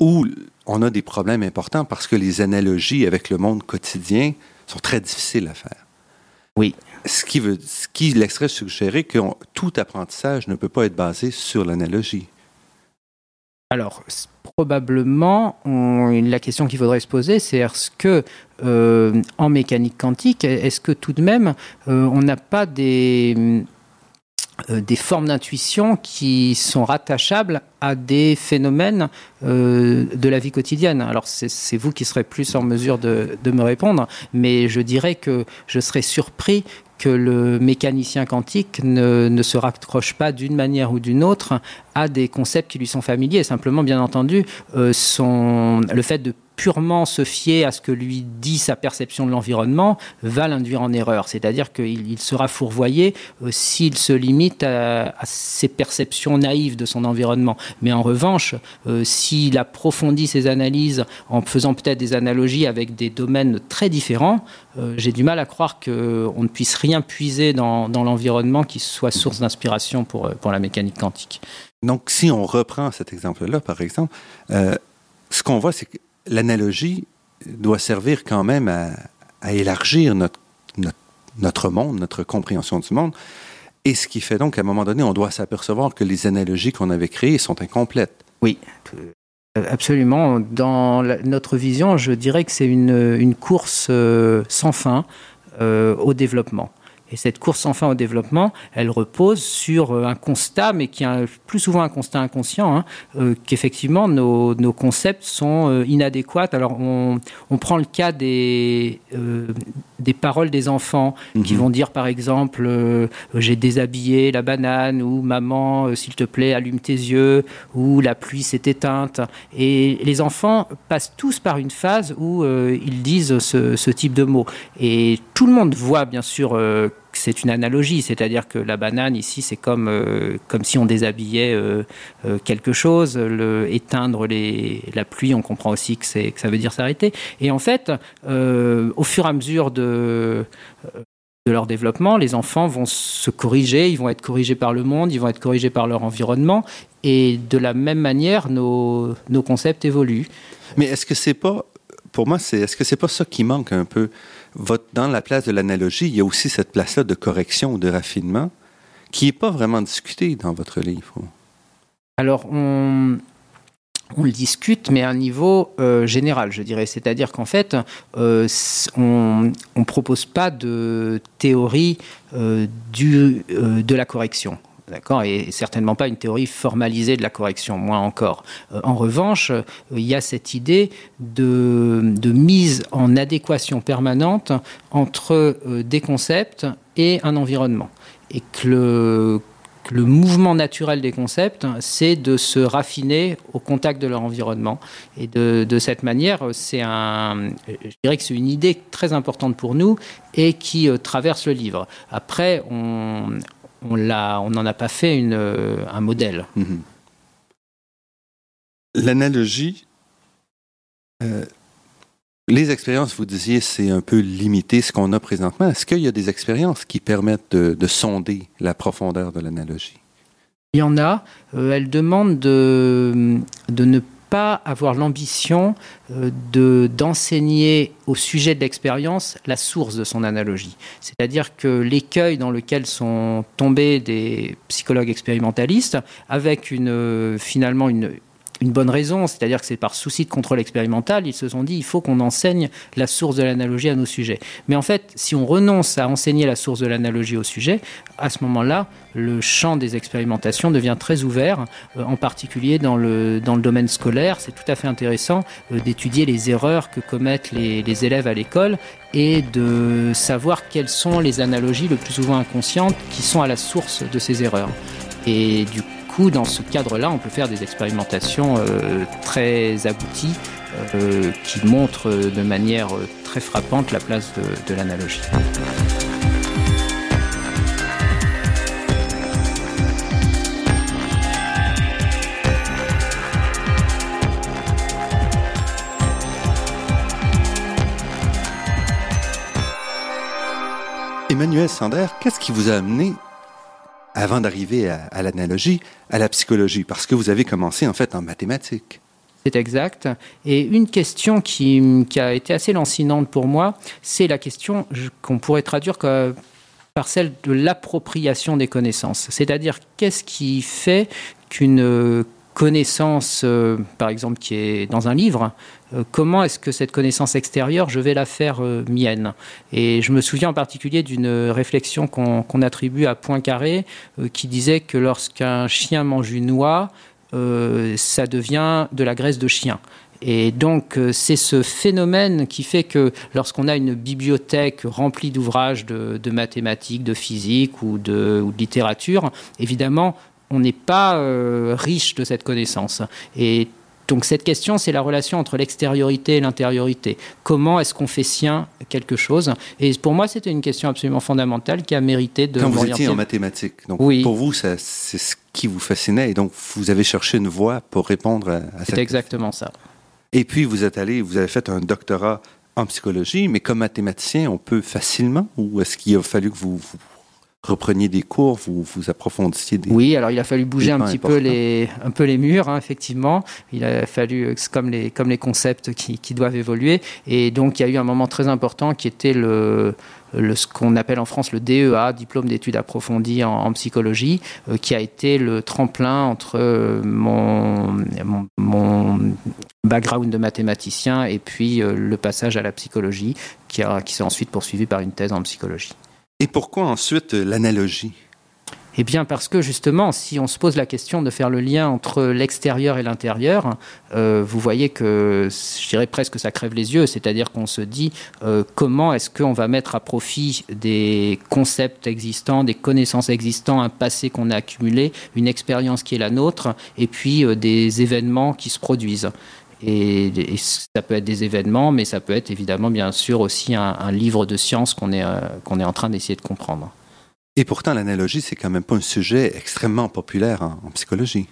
où on a des problèmes importants parce que les analogies avec le monde quotidien sont très difficiles à faire. Oui. Ce qui, veut, ce qui laisserait suggérer que tout apprentissage ne peut pas être basé sur l'analogie. Alors, probablement, la question qu'il faudrait se poser, c'est est-ce que euh, en mécanique quantique, est-ce que tout de même, euh, on n'a pas des, euh, des formes d'intuition qui sont rattachables à des phénomènes de la vie quotidienne? Alors c'est vous qui serez plus en mesure de, de, me répondre, mais je dirais que je serais surpris que le mécanicien quantique ne, se raccroche pas d'une manière ou d'une autre à des concepts qui lui sont familiers. Simplement, bien entendu, euh, le fait de purement se fier à ce que lui dit sa perception de l'environnement va l'induire en erreur. C'est-à-dire qu'il sera fourvoyé euh, s'il se limite à, ses perceptions naïves de son environnement. Mais en revanche, euh, s'il approfondit ses analyses en faisant peut-être des analogies avec des domaines très différents, euh, j'ai du mal à croire qu'on ne puisse rien puiser dans, l'environnement qui soit source d'inspiration pour la mécanique quantique. Donc, si on reprend cet exemple-là, par exemple, ce qu'on voit, c'est que l'analogie doit servir quand même à, élargir notre, notre, monde, notre compréhension du monde. Et ce qui fait donc qu'à un moment donné, on doit s'apercevoir que les analogies qu'on avait créées sont incomplètes. Oui, absolument. Dans notre vision, je dirais que c'est une, une, course euh, sans fin euh, au développement. Et cette course sans fin au développement, elle repose sur euh, un constat, mais qui est plus souvent un constat inconscient, hein, euh, qu'effectivement nos, nos, concepts sont euh, inadéquats. Alors on, on, prend le cas des, des paroles des enfants qui mhm. vont dire par exemple j'ai déshabillé la banane ou maman s'il te plaît allume tes yeux ou la pluie s'est éteinte. Et les enfants passent tous par une phase où ils disent ce, ce, type de mots. Et tout le monde voit bien sûr c'est une analogie, c'est-à-dire que la banane ici, c'est comme, euh, comme si on déshabillait euh, euh, quelque chose. Éteindre la pluie, on comprend aussi que, ça veut dire s'arrêter. Et en fait, au fur et à mesure de, leur développement, les enfants vont se corriger, ils vont être corrigés par le monde, ils vont être corrigés par leur environnement. Et de la même manière, nos, nos concepts évoluent. Mais est-ce que c'est pas, pour moi, c'est, est-ce que c'est pas ça qui manque un peu? Dans la place de l'analogie, il y a aussi cette place-là de correction ou de raffinement qui n'est pas vraiment discutée dans votre livre. Alors, on, on le discute, mais à un niveau euh, général, je dirais. C'est-à-dire qu'en fait, euh, on ne propose pas de théorie euh, du, de la correction. D'accord Et certainement pas une théorie formalisée de la correction, moins encore. Euh, en revanche, euh, il y a cette idée de, de mise en adéquation permanente entre euh, des concepts et un environnement. Et que le mouvement naturel des concepts, c'est de se raffiner au contact de leur environnement. Et de, cette manière, c'est un, je dirais que c'est une idée très importante pour nous et qui traverse le livre. Après, on on n'en a pas fait une, euh, un modèle. Mhm. L'analogie, euh, les expériences, vous disiez, c'est un peu limité ce qu'on a présentement. Est-ce qu'il y a des expériences qui permettent de, sonder la profondeur de l'analogie? Il y en a. Euh, elles demandent de, de ne pas avoir l'ambition euh, de d'enseigner au sujet de l'expérience la source de son analogie. C'est-à-dire que l'écueil dans lequel sont tombés des psychologues expérimentalistes, avec une, euh, finalement une, une bonne raison, c'est-à-dire que c'est par souci de contrôle expérimental, ils se sont dit il faut qu'on enseigne la source de l'analogie à nos sujets. Mais en fait, si on renonce à enseigner la source de l'analogie au sujet, à ce moment-là, le champ des expérimentations devient très ouvert, euh, en particulier dans le, dans le domaine scolaire. C'est tout à fait intéressant euh, d'étudier les erreurs que commettent les, les élèves à l'école et de savoir quelles sont les analogies le plus souvent inconscientes qui sont à la source de ces erreurs. Et du dans ce cadre-là, on peut faire des expérimentations euh, très abouties euh, qui montrent de manière euh, très frappante la place de, l'analogie. Emmanuel Sander, qu'est-ce qui vous a amené avant d'arriver à, l'analogie, à la psychologie, parce que vous avez commencé en fait en mathématiques. C'est exact. Et une question qui, a été assez lancinante pour moi, c'est la question qu'on pourrait traduire par celle de l'appropriation des connaissances. C'est-à-dire, qu'est-ce qui fait qu'une connaissance, euh, par exemple, qui est dans un livre, euh, comment est-ce que cette connaissance extérieure, je vais la faire euh, mienne? Et je me souviens en particulier d'une réflexion qu'on attribue à Poincaré, qui disait que lorsqu'un chien mange une noix, ça devient de la graisse de chien. Et donc, c'est ce phénomène qui fait que lorsqu'on a une bibliothèque remplie d'ouvrages de, mathématiques, de physique ou de, ou de littérature, évidemment, on n'est pas euh, riche de cette connaissance. Et donc cette question, c'est la relation entre l'extériorité et l'intériorité. Comment est-ce qu'on fait sien quelque chose? Et pour moi, c'était une question absolument fondamentale qui a mérité de Quand vous étiez en mathématiques, donc oui. pour vous, c'est ce qui vous fascinait, et donc vous avez cherché une voie pour répondre à, à C'est exactement ça. Et puis vous êtes allé, vous avez fait un doctorat en psychologie, mais comme mathématicien, on peut facilement, ou est-ce qu'il a fallu que vous repreniez des cours, vous, vous approfondissiez des. Oui, alors il a fallu bouger un petit peu les, un peu les murs, hein, effectivement. Il a fallu, euh, comme les, comme les concepts qui, qui, doivent évoluer. Et donc il y a eu un moment très important qui était le, le ce qu'on appelle en France le DEA, diplôme d'études approfondies en, psychologie, euh, qui a été le tremplin entre euh, mon, mon, mon, background de mathématicien et puis le passage à la psychologie, qui, a, qui s'est ensuite poursuivi par une thèse en psychologie. Et pourquoi ensuite euh, l'analogie? Eh bien, parce que justement, si on se pose la question de faire le lien entre l'extérieur et l'intérieur, euh, vous voyez que, je dirais presque, ça crève les yeux. C'est-à-dire qu'on se dit euh, comment est-ce qu'on va mettre à profit des concepts existants, des connaissances existantes, un passé qu'on a accumulé, une expérience qui est la nôtre, et puis des événements qui se produisent. Et, ça peut être des événements, mais ça peut être évidemment, bien sûr, aussi un, livre de science qu'on est, euh, qu'on est en train d'essayer de comprendre. Et pourtant, l'analogie, c'est quand même pas un sujet extrêmement populaire en, psychologie.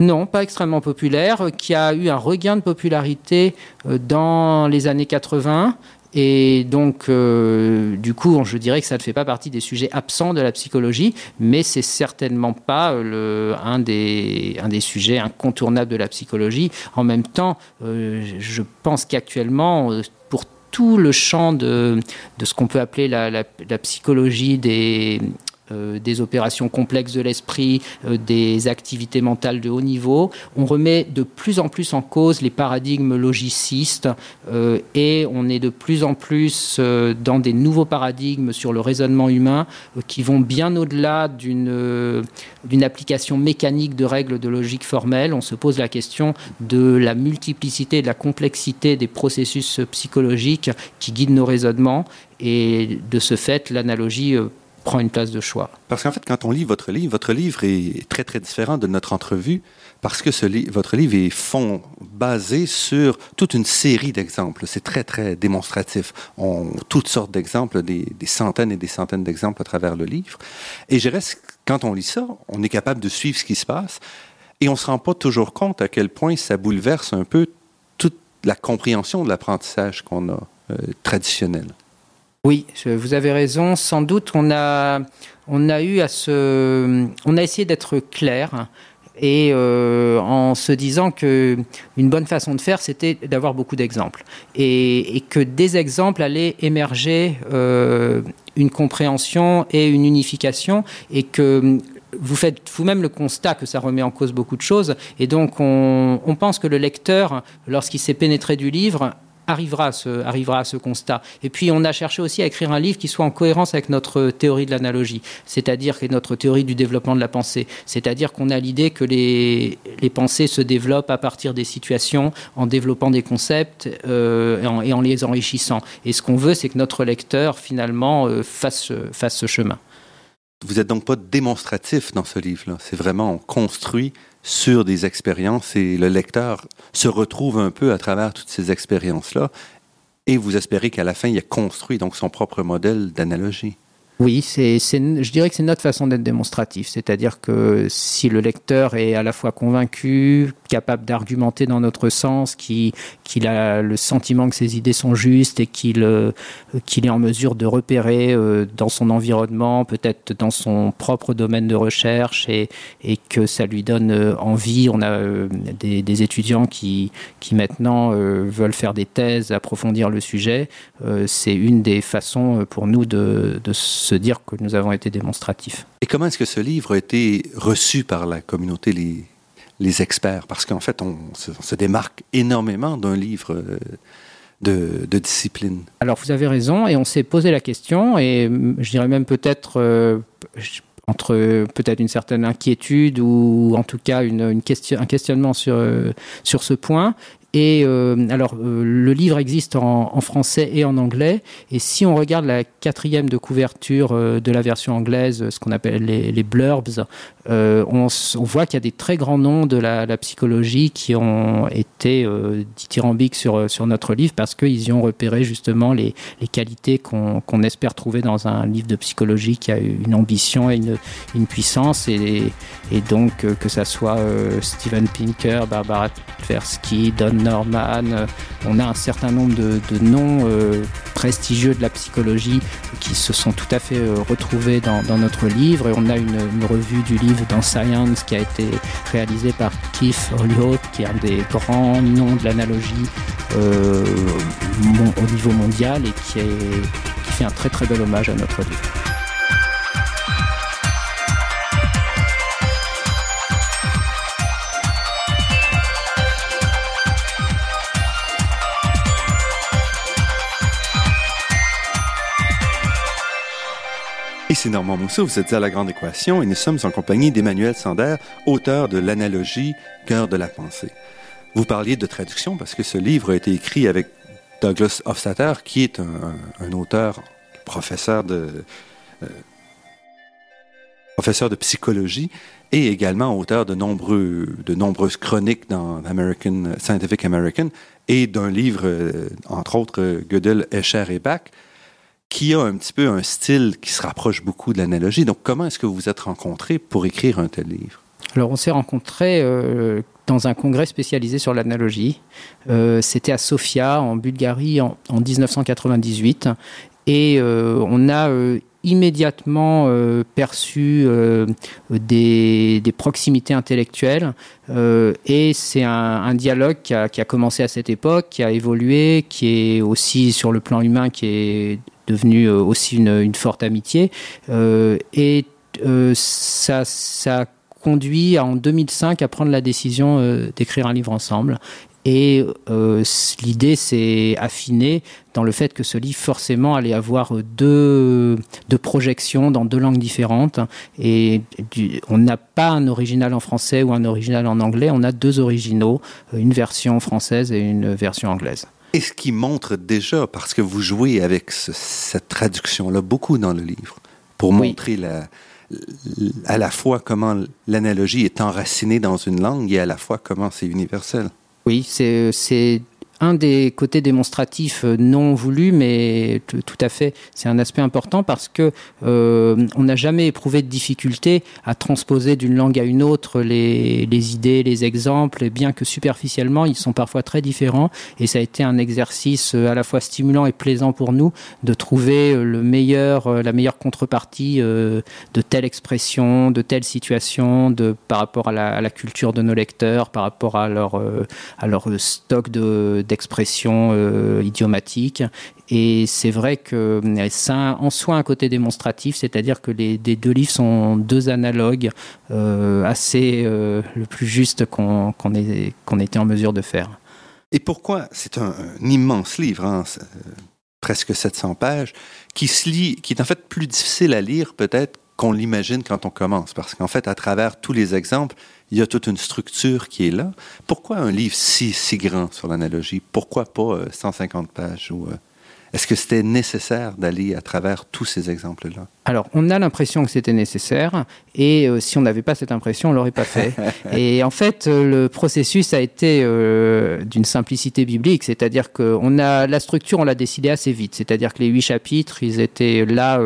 Non, pas extrêmement populaire, qui a eu un regain de popularité euh, dans les années 80, et donc, euh, du coup, je dirais que ça ne fait pas partie des sujets absents de la psychologie, mais c'est certainement pas le, un, des, sujets incontournables de la psychologie. En même temps, euh, je pense qu'actuellement, euh, pour tout le champ de, ce qu'on peut appeler la psychologie des, euh, des opérations complexes de l'esprit, euh, des activités mentales de haut niveau. On remet de plus en plus en cause les paradigmes logicistes euh, et on est de plus en plus dans des nouveaux paradigmes sur le raisonnement humain qui vont bien au-delà d'une d'une application mécanique de règles de logique formelle. On se pose la question de la multiplicité, de la complexité des processus psychologiques qui guident nos raisonnements et de ce fait, l'analogie prend une place de choix. Parce qu'en fait, quand on lit votre livre, votre livre est très très différent de notre entrevue parce que votre livre est fond, basé sur toute une série d'exemples. C'est très très démonstratif. On toutes sortes d'exemples, des, des, centaines et des centaines d'exemples à travers le livre. Et je reste, quand on lit ça, on est capable de suivre ce qui se passe et on se rend pas toujours compte à quel point ça bouleverse un peu toute la compréhension de l'apprentissage qu'on a euh, traditionnel. Oui, vous avez raison. Sans doute, on a, on a eu à se, on a essayé d'être clair et euh, en se disant que une bonne façon de faire, c'était d'avoir beaucoup d'exemples et, que des exemples allaient émerger euh, une compréhension et une unification et que vous faites vous-même le constat que ça remet en cause beaucoup de choses et donc on, on pense que le lecteur, lorsqu'il s'est pénétré du livre, arrivera à, ce, constat. Et puis on a cherché aussi à écrire un livre qui soit en cohérence avec notre théorie de l'analogie, c'est-à-dire que notre théorie du développement de la pensée, c'est-à-dire qu'on a l'idée que les, pensées se développent à partir des situations, en développant des concepts euh, et, en, et, en, les enrichissant. Et ce qu'on veut, c'est que notre lecteur finalement euh, fasse, fasse ce chemin. Vous n'êtes donc pas démonstratif dans ce livre-là. C'est vraiment construit sur des expériences et le lecteur se retrouve un peu à travers toutes ces expériences-là et vous espérez qu'à la fin, il a construit donc son propre modèle d'analogie. Oui, c'est, je dirais que c'est notre façon d'être démonstratif. C'est-à-dire que si le lecteur est à la fois convaincu, capable d'argumenter dans notre sens, qu'il, a le sentiment que ses idées sont justes et qu'il, euh, qu'il est en mesure de repérer euh, dans son environnement, peut-être dans son propre domaine de recherche et, et que ça lui donne euh, envie. On a des, des étudiants qui, qui maintenant veulent faire des thèses, approfondir le sujet. c'est une des façons pour nous de, de dire que nous avons été démonstratifs. Et comment est-ce que ce livre a été reçu par la communauté, les, les experts? Parce qu'en fait, on se, on se, démarque énormément d'un livre euh, de, de, discipline. Alors, vous avez raison, et on s'est posé la question, et je dirais même peut-être... Euh, entre peut-être une certaine inquiétude ou en tout cas une, une question, un questionnement sur, euh, sur ce point. Et euh, alors, euh, le livre existe en, français et en anglais. Et si on regarde la quatrième de couverture euh, de la version anglaise, ce qu'on appelle les, blurbs, on, voit qu'il y a des très grands noms de la, psychologie qui ont été dithyrambiques sur, sur notre livre parce qu'ils y ont repéré justement les, qualités qu'on qu espère trouver dans un livre de psychologie qui a une ambition et une, puissance. Et, donc, que ça soit Steven Pinker, Barbara Tversky, Don Euh, on a un certain nombre de, noms euh, prestigieux de la psychologie qui se sont tout à fait euh, retrouvés dans, notre livre. Et on a une, revue du livre dans Science qui a été réalisé par Keith Holyoke, qui est un des grands noms de l'analogie au niveau mondial et qui, qui fait un très très bel hommage à notre livre. C'est Normand Mousseau, vous êtes à La Grande Équation et nous sommes en compagnie d'Emmanuel Sander, auteur de l'analogie Cœur de la pensée. Vous parliez de traduction parce que ce livre a été écrit avec Douglas Hofstadter, qui est un, auteur, professeur de, euh, professeur de psychologie et également auteur de, nombreuses chroniques dans American, Scientific American et d'un livre, euh, entre autres, Gödel, Escher et Bach, qui a un petit peu un style qui se rapproche beaucoup de l'analogie. Donc, comment est-ce que vous vous êtes rencontrés pour écrire un tel livre? Alors, on s'est rencontrés euh, dans un congrès spécialisé sur l'analogie. Euh, C'était à Sofia, en Bulgarie, en, en 1998. Et euh, on a immédiatement perçu des, proximités intellectuelles et c'est un, dialogue qui a commencé à cette époque, qui a évolué, qui est aussi sur le plan humain, qui est devenu euh, aussi une, forte amitié. Euh, et euh, ça, ça conduit en 2005 à prendre la décision d'écrire un livre ensemble. Et l'idée s'est affinée dans le fait que ce livre forcément allait avoir deux, projections dans deux langues différentes. Et on n'a pas un original en français ou un original en anglais. On a deux originaux une version française et une version anglaise Et ce qui montre déjà, parce que vous jouez avec ce, cette traduction-là beaucoup dans le livre, pour montrer la, à la fois comment l'analogie est enracinée dans une langue et à la fois comment c'est universel? Oui, c'est un des côtés démonstratifs euh, non voulus, mais tout à fait, c'est un aspect important parce que euh, on n'a jamais éprouvé de difficulté à transposer d'une langue à une autre les, les, idées, les exemples, et bien que superficiellement ils sont parfois très différents. Et ça a été un exercice euh, à la fois stimulant et plaisant pour nous de trouver le meilleur, la meilleure contrepartie de telle expression, de telle situation, par rapport à la, culture de nos lecteurs, par rapport à leur stock de d'expression euh, idiomatique. Et c'est vrai que euh, ça a en soi un côté démonstratif, c'est-à-dire que les, deux livres sont deux analogues euh, assez le plus juste qu'on qu'on ait, qu'on était en mesure de faire. Et pourquoi C'est un, immense livre, hein, presque 700 pages, qui se lit, qui est en fait plus difficile à lire peut-être qu'on l'imagine quand on commence, parce qu'en fait, à travers tous les exemples, il y a toute une structure qui est là. Pourquoi un livre si, si grand sur l'analogie? Pourquoi pas 150 euh, pages? Ou, euh, est-ce que c'était nécessaire d'aller à travers tous ces exemples-là? Alors, on a l'impression que c'était nécessaire, et euh, si on n'avait pas cette impression, on l'aurait pas fait. et en fait, le processus a été d'une simplicité biblique, c'est-à-dire que a la structure, on l'a décidé assez vite. C'est-à-dire que les huit chapitres, ils étaient là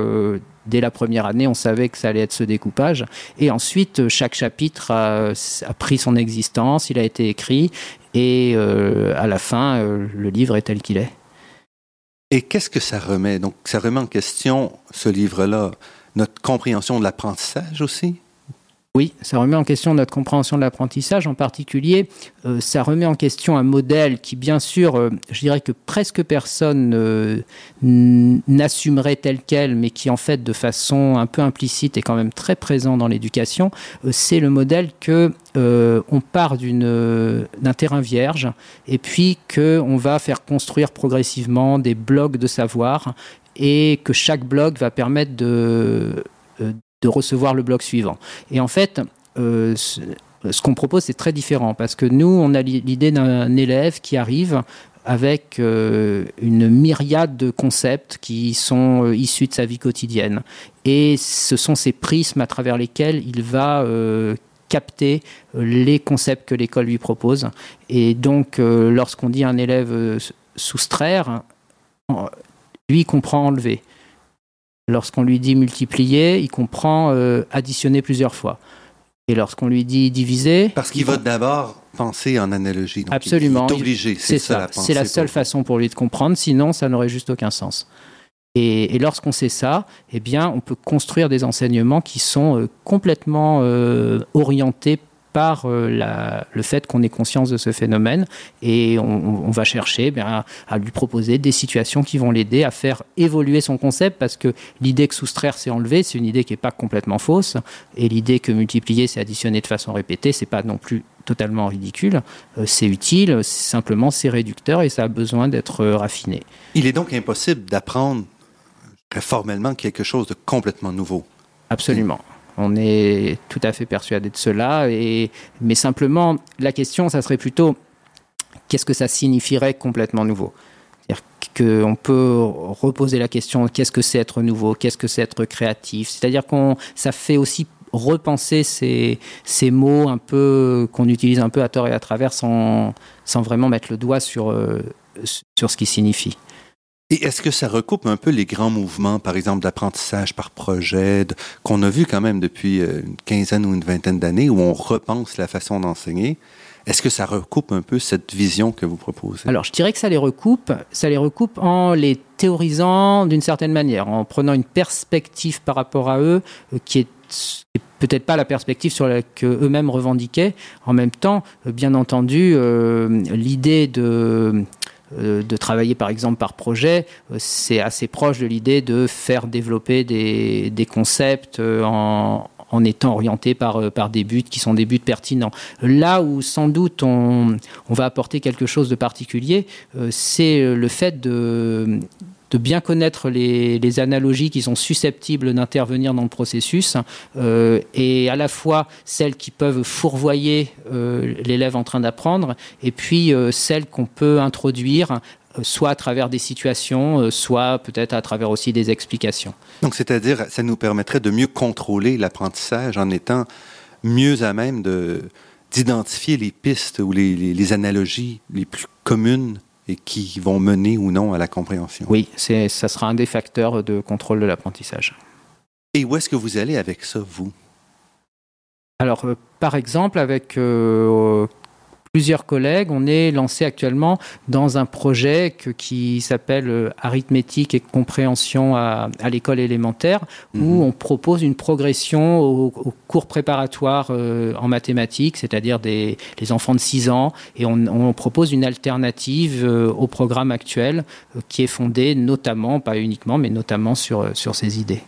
dès la première année, on savait que ça allait être ce découpage. Et ensuite, chaque chapitre a, pris son existence, il a été écrit, et euh, à la fin, euh, le livre est tel qu'il est. Et qu'est-ce que ça remet? Donc, ça remet en question, ce livre-là, notre compréhension de l'apprentissage aussi? Oui, ça remet en question notre compréhension de l'apprentissage. En particulier, euh, ça remet en question un modèle qui, bien sûr, euh, je dirais que presque personne euh, n'assumerait tel quel, mais qui, en fait, de façon un peu implicite, est quand même très présent dans l'éducation. c'est le modèle que on part d'un terrain vierge et puis qu'on va faire construire progressivement des blocs de savoir et que chaque bloc va permettre de de recevoir le bloc suivant. Et en fait, euh, ce, qu'on propose, c'est très différent parce que nous, on a l'idée d'un élève qui arrive avec euh, une myriade de concepts qui sont euh, issus de sa vie quotidienne. Et ce sont ces prismes à travers lesquels il va capter les concepts que l'école lui propose. Et donc, lorsqu'on dit un élève soustraire, lui comprend enlever. Lorsqu'on lui dit multiplier, il comprend euh, additionner plusieurs fois. Et lorsqu'on lui dit diviser... Parce qu'il va d'abord penser en analogie. absolument. Il est obligé. C'est ça. C'est la seule façon pour lui de comprendre. Sinon, ça n'aurait juste aucun sens. Et, lorsqu'on sait ça, eh bien, on peut construire des enseignements qui sont euh, complètement euh, orientés par euh, la, le fait qu'on ait conscience de ce phénomène et on, va chercher eh à, lui proposer des situations qui vont l'aider à faire évoluer son concept parce que l'idée que soustraire c'est enlever, c'est une idée qui n'est pas complètement fausse et l'idée que multiplier c'est additionner de façon répétée, c'est pas non plus totalement ridicule, euh, c'est utile, simplement c'est réducteur et ça a besoin d'être euh, raffiné. Il est donc impossible d'apprendre formellement quelque chose de complètement nouveau. Absolument. On est tout à fait persuadé de cela. Et, mais simplement, la question, ça serait plutôt qu'est-ce que ça signifierait complètement nouveau? C'est-à-dire qu'on peut reposer la question qu'est-ce que c'est être nouveau? Qu'est-ce que c'est être créatif? C'est-à-dire qu'on ça fait aussi repenser ces, ces mots un peu qu'on utilise un peu à tort et à travers sans, sans vraiment mettre le doigt sur, euh, sur ce qui signifie. Et est-ce que ça recoupe un peu les grands mouvements, par exemple d'apprentissage par projet, qu'on a vu quand même depuis euh, une quinzaine ou une vingtaine d'années, où on repense la façon d'enseigner? Est-ce que ça recoupe un peu cette vision que vous proposez? Alors, je dirais que ça les recoupe. Ça les recoupe en les théorisant d'une certaine manière, en prenant une perspective par rapport à eux euh, qui est peut-être pas la perspective sur laquelle eux-mêmes revendiquaient. En même temps, euh, bien entendu, l'idée de de travailler par exemple par projet, euh, c'est assez proche de l'idée de faire développer des, concepts euh, en, étant orienté par des buts qui sont des buts pertinents. Là où sans doute on va apporter quelque chose de particulier, c'est le fait de, de bien connaître les, analogies qui sont susceptibles d'intervenir dans le processus euh, et à la fois celles qui peuvent fourvoyer euh, l'élève en train d'apprendre et puis euh, celles qu'on peut introduire soit à travers des situations, soit peut-être à travers aussi des explications. Donc, c'est-à-dire, ça nous permettrait de mieux contrôler l'apprentissage en étant mieux à même de d'identifier les pistes ou les, analogies les plus communes et qui vont mener ou non à la compréhension. Oui, ça sera un des facteurs de contrôle de l'apprentissage. Et où est-ce que vous allez avec ça, vous? Alors, euh, par exemple, avec euh, plusieurs collègues, on est lancé actuellement dans un projet qui s'appelle euh, Arithmétique et compréhension à, l'école élémentaire, où mhm. on propose une progression aux, cours préparatoires euh, en mathématiques, c'est-à-dire des les enfants de 6 ans, et on, propose une alternative euh, au programme actuel qui est fondé notamment, pas uniquement, mais notamment sur, sur ces idées.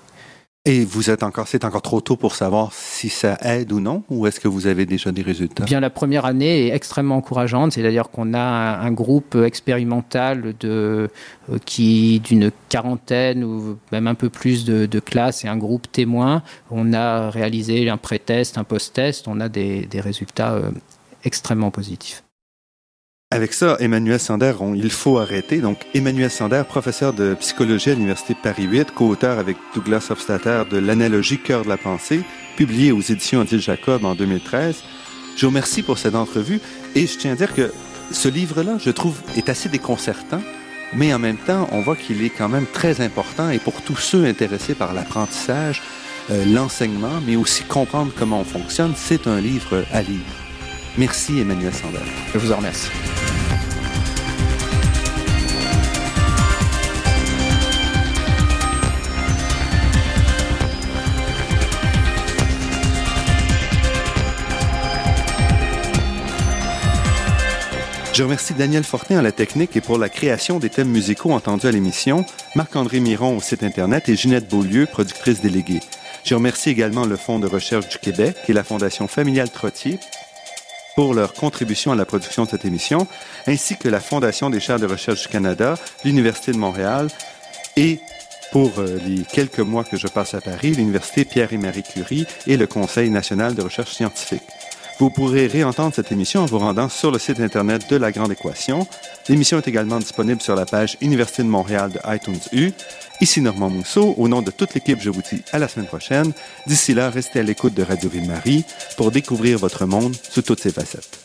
Et vous êtes encore, c'est encore trop tôt pour savoir si ça aide ou non, ou est-ce que vous avez déjà des résultats? Bien, la première année est extrêmement encourageante, c'est-à-dire qu'on a un, groupe expérimental de euh, qui d'une quarantaine ou même un peu plus de, classes et un groupe témoin. On a réalisé un pré-test, un post-test, on a des, résultats euh, extrêmement positifs. Avec ça, Emmanuel Sander, il faut arrêter. Donc, Emmanuel Sander, professeur de psychologie à l'Université Paris 8, co-auteur avec Douglas Hofstadter de L'analogie cœur de la pensée, publié aux éditions Odile Jacob en 2013. Je vous remercie pour cette entrevue et je tiens à dire que ce livre-là, je trouve, est assez déconcertant, mais en même temps, on voit qu'il est quand même très important et pour tous ceux intéressés par l'apprentissage, euh, l'enseignement, mais aussi comprendre comment on fonctionne, c'est un livre à lire. Merci Emmanuel Sander. Je vous en remercie. Je remercie Daniel Fortin à la technique et pour la création des thèmes musicaux entendus à l'émission, Marc-André Miron au site Internet et Ginette Beaulieu, productrice déléguée. Je remercie également le Fonds de recherche du Québec et la Fondation familiale Trottier pour leur contribution à la production de cette émission, ainsi que la Fondation des chaires de recherche du Canada, l'Université de Montréal et pour euh, les quelques mois que je passe à Paris, l'Université Pierre et Marie Curie et le Conseil national de recherche scientifique. Vous pourrez réentendre cette émission en vous rendant sur le site Internet de La Grande Équation. L'émission est également disponible sur la page Université de Montréal de iTunes U. Ici Normand Mousseau. Au nom de toute l'équipe, je vous dis à la semaine prochaine. D'ici là, restez à l'écoute de Radio Ville-Marie pour découvrir votre monde sous toutes ses facettes.